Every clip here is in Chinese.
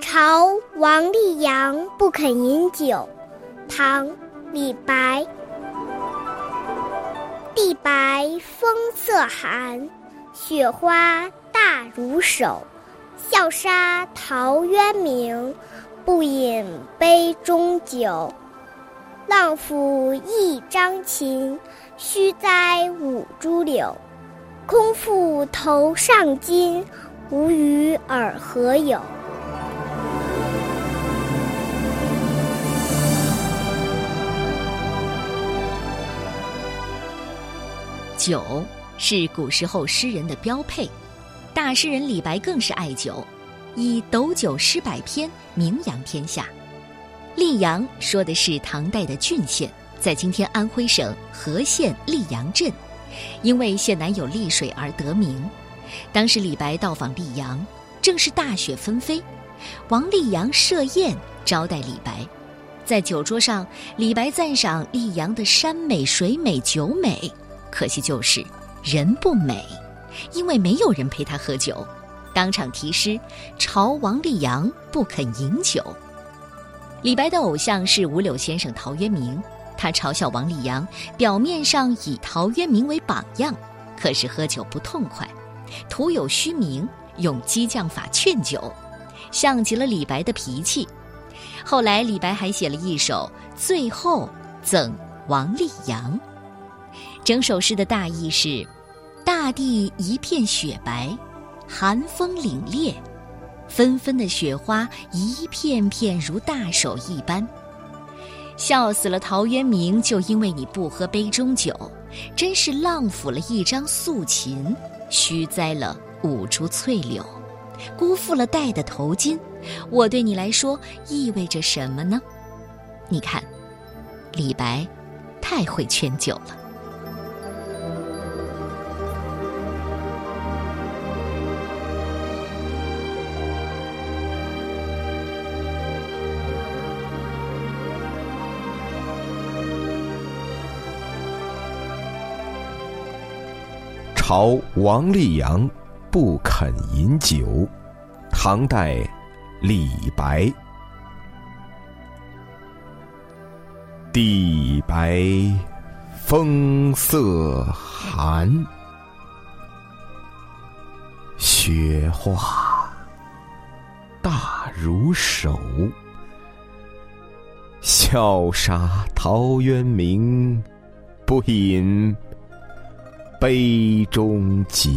朝王立阳不肯饮酒，唐·李白。地白风色寒，雪花大如手。笑杀陶渊明，不饮杯中酒。浪府一张琴，须栽五株柳。空负头上巾，无与尔何有？酒是古时候诗人的标配，大诗人李白更是爱酒，以斗酒诗百篇，名扬天下。溧阳说的是唐代的郡县，在今天安徽省和县溧阳镇，因为县南有溧水而得名。当时李白到访溧阳，正是大雪纷飞，王溧阳设宴招待李白，在酒桌上，李白赞赏溧阳的山美水美酒美。可惜就是人不美，因为没有人陪他喝酒，当场题诗朝王立阳不肯饮酒。李白的偶像是五柳先生陶渊明，他嘲笑王立阳，表面上以陶渊明为榜样，可是喝酒不痛快，徒有虚名，用激将法劝酒，像极了李白的脾气。后来李白还写了一首《醉后赠王立阳》。整首诗的大意是：大地一片雪白，寒风凛冽，纷纷的雪花一片片如大手一般。笑死了陶渊明，就因为你不喝杯中酒，真是浪府了一张素琴，虚栽了五株翠柳，辜负了戴的头巾。我对你来说意味着什么呢？你看，李白太会劝酒了。朝王立阳不肯饮酒，唐代，李白。地白风色寒，雪花大如手。笑杀陶渊明，不饮。杯中酒。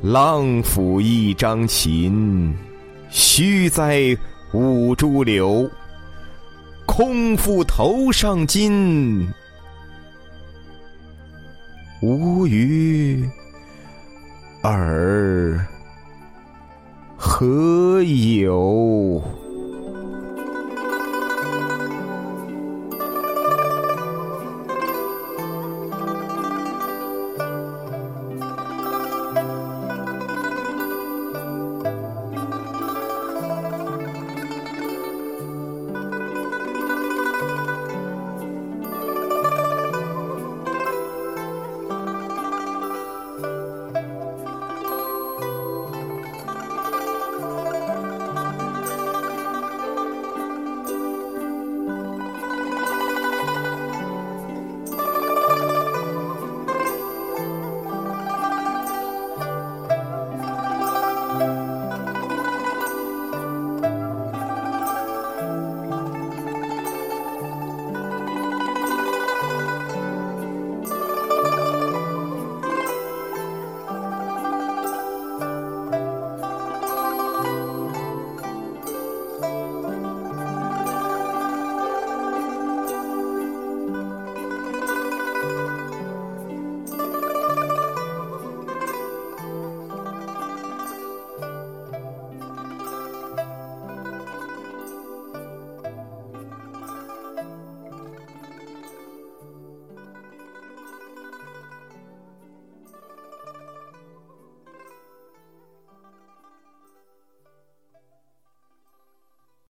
浪抚一张琴，须在五株柳。空负头上巾，无鱼尔何有？